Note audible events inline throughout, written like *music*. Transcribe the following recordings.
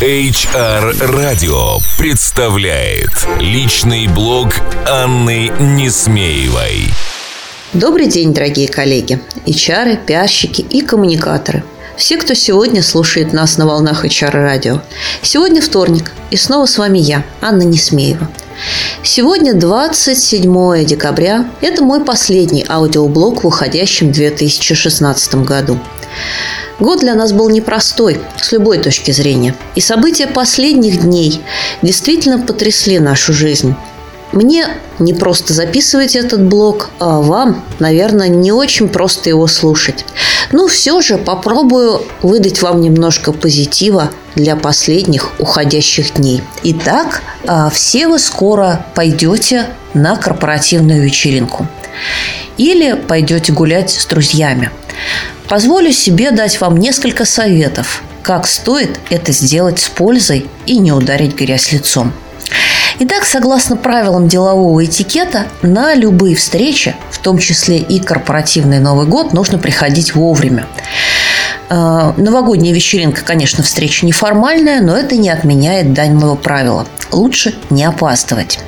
HR Radio представляет личный блог Анны Несмеевой. Добрый день, дорогие коллеги, HR, пиарщики и коммуникаторы. Все, кто сегодня слушает нас на волнах HR радио. Сегодня вторник, и снова с вами я, Анна Несмеева. Сегодня 27 декабря. Это мой последний аудиоблог в уходящем 2016 году. Год для нас был непростой с любой точки зрения. И события последних дней действительно потрясли нашу жизнь. Мне не просто записывать этот блог, а вам, наверное, не очень просто его слушать. Но все же попробую выдать вам немножко позитива для последних уходящих дней. Итак, а, все вы скоро пойдете на корпоративную вечеринку. Или пойдете гулять с друзьями. Позволю себе дать вам несколько советов, как стоит это сделать с пользой и не ударить грязь лицом. Итак, согласно правилам делового этикета, на любые встречи, в том числе и корпоративный Новый год, нужно приходить вовремя. Э, новогодняя вечеринка, конечно, встреча неформальная, но это не отменяет данного правила. Лучше не опаздывать.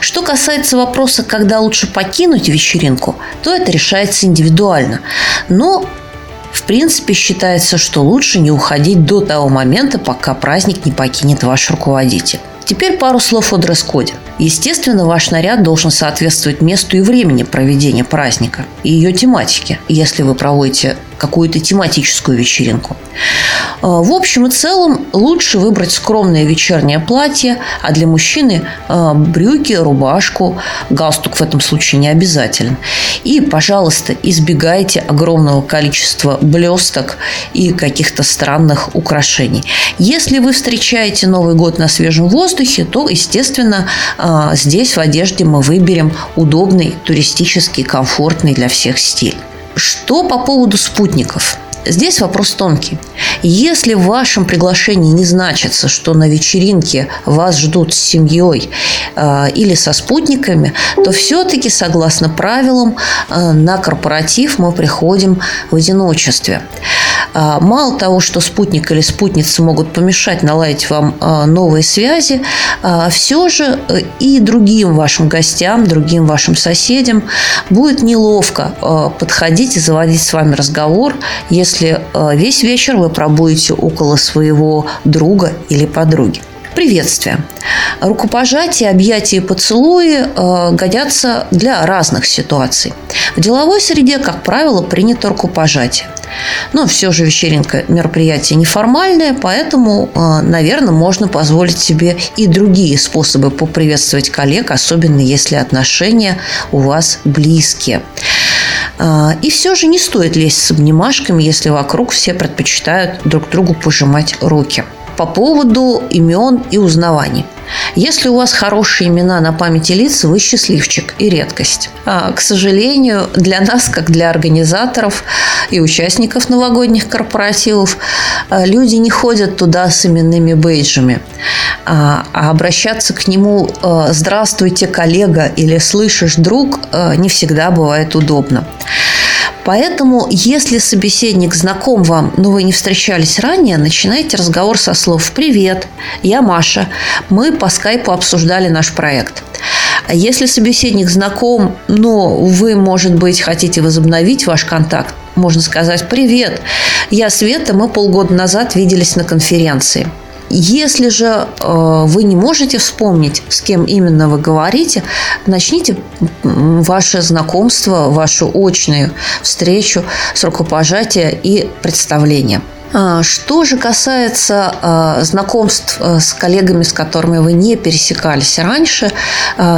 Что касается вопроса, когда лучше покинуть вечеринку, то это решается индивидуально. Но в принципе, считается, что лучше не уходить до того момента, пока праздник не покинет ваш руководитель. Теперь пару слов о дресс-коде. Естественно, ваш наряд должен соответствовать месту и времени проведения праздника и ее тематике, если вы проводите какую-то тематическую вечеринку. А, в общем и целом лучше выбрать скромное вечернее платье, а для мужчины а, брюки, рубашку, галстук в этом случае не обязателен. И, пожалуйста, избегайте огромного количества блесток и каких-то странных украшений. Если вы встречаете Новый год на свежем воздухе, то, естественно, а, здесь в одежде мы выберем удобный, туристический, комфортный для всех стиль. Что по поводу спутников? Здесь вопрос тонкий. Если в вашем приглашении не значится, что на вечеринке вас ждут с семьей э, или со спутниками, то все-таки, согласно правилам, э, на корпоратив мы приходим в одиночестве. А, мало того, что спутник или спутница могут помешать наладить вам а, новые связи, а, все же э, и другим вашим гостям, другим вашим соседям будет неловко подходить и заводить с вами разговор, если весь вечер вы пробудете около своего друга или подруги приветствия. Рукопожатие, объятия и поцелуи э, годятся для разных ситуаций. В деловой среде, как правило, принято рукопожатие. Но все же вечеринка мероприятие неформальное, поэтому, э, наверное, можно позволить себе и другие способы поприветствовать коллег, особенно если отношения у вас близкие. Э, и все же не стоит лезть с обнимашками, если вокруг все предпочитают друг другу пожимать руки по поводу имен и узнаваний. Если у вас хорошие имена на памяти лиц, вы счастливчик и редкость. А, к сожалению, для нас, как для организаторов и участников новогодних корпоративов, а, люди не ходят туда с именными бейджами. А, а обращаться к нему «Здравствуйте, коллега» или «Слышишь, друг» не всегда бывает удобно. Поэтому, если собеседник знаком вам, но вы не встречались ранее, начинайте разговор со слов «Привет, я Маша, мы по скайпу обсуждали наш проект». Если собеседник знаком, но вы, может быть, хотите возобновить ваш контакт, можно сказать «Привет, я Света, мы полгода назад виделись на конференции». Если же э, вы не можете вспомнить, с кем именно вы говорите, начните ваше знакомство, вашу очную встречу с рукопожатия и представления. А, что же касается а, знакомств а, с коллегами, с которыми вы не пересекались раньше,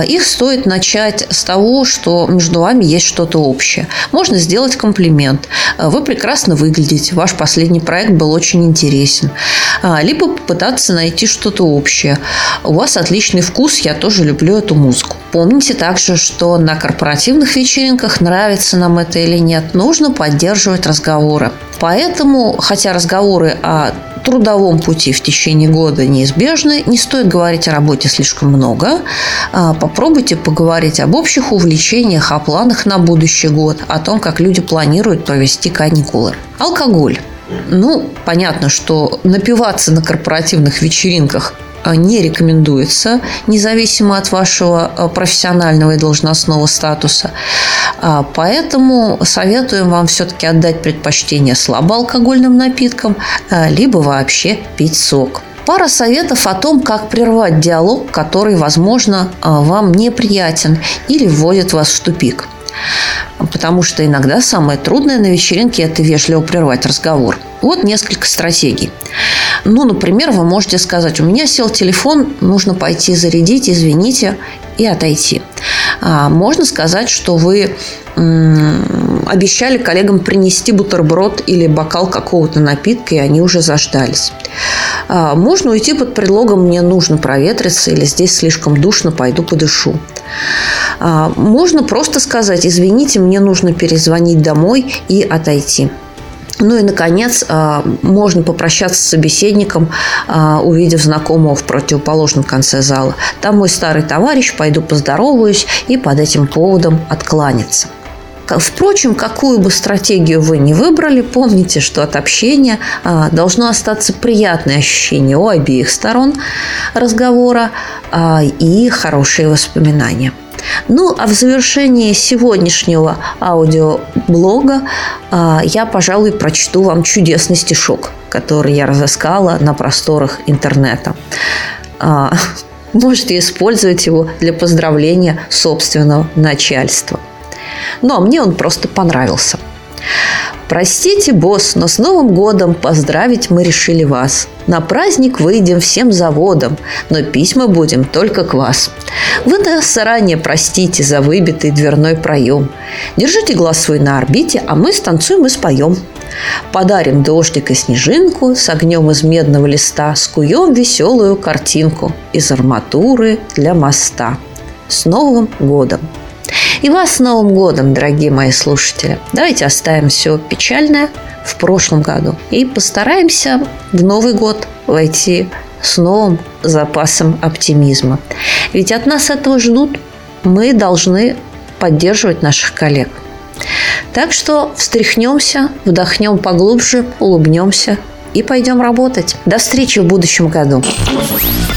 их стоит начать с того, что между вами есть что-то общее. Можно сделать комплимент. Вы прекрасно выглядите, ваш последний проект был очень интересен. Либо попытаться найти что-то общее. У вас отличный вкус, я тоже люблю эту музыку. Помните также, что на корпоративных вечеринках, нравится нам это или нет, нужно поддерживать разговоры. Поэтому, хотя разговоры о трудовом пути в течение года неизбежны. Не стоит говорить о работе слишком много. А, попробуйте поговорить об общих увлечениях, о планах на будущий год, о том, как люди планируют провести каникулы. Алкоголь. Ну, понятно, что напиваться на корпоративных вечеринках не рекомендуется, независимо от вашего а, профессионального и должностного статуса. А, поэтому советуем вам все-таки отдать предпочтение слабоалкогольным напиткам, либо вообще пить сок. Пара советов о том, как прервать диалог, который, возможно, вам неприятен или вводит вас в тупик. Потому что иногда самое трудное на вечеринке – это вежливо прервать разговор. Вот несколько стратегий. Ну, например, вы можете сказать, у меня сел телефон, нужно пойти зарядить, извините, и отойти. А можно сказать, что вы обещали коллегам принести бутерброд или бокал какого-то напитка, и они уже заждались. А можно уйти под предлогом «мне нужно проветриться» или «здесь слишком душно, пойду подышу». А можно просто сказать «извините, мне нужно перезвонить домой и отойти». Ну и, наконец, а, можно попрощаться с собеседником, а, увидев знакомого в противоположном конце зала. Там мой старый товарищ, пойду поздороваюсь и под этим поводом откланяться. Впрочем, какую бы стратегию вы ни выбрали, помните, что от общения должно остаться приятное ощущение у обеих сторон разговора и хорошие воспоминания. Ну, а в завершении сегодняшнего аудиоблога а, я, пожалуй, прочту вам чудесный стишок, который я разыскала на просторах интернета. А, *laughs* можете использовать его для поздравления собственного начальства. Ну, а мне он просто понравился – Простите, босс, но с Новым годом поздравить мы решили вас. На праздник выйдем всем заводом, но письма будем только к вас. Вы нас заранее простите за выбитый дверной проем. Держите глаз свой на орбите, а мы станцуем и споем. Подарим дождик и снежинку, с огнем из медного листа скуем веселую картинку из арматуры для моста. С Новым годом! И вас с Новым годом, дорогие мои слушатели. Давайте оставим все печальное в прошлом году и постараемся в Новый год войти с новым запасом оптимизма. Ведь от нас этого ждут. Мы должны поддерживать наших коллег. Так что встряхнемся, вдохнем поглубже, улыбнемся и пойдем работать. До встречи в будущем году.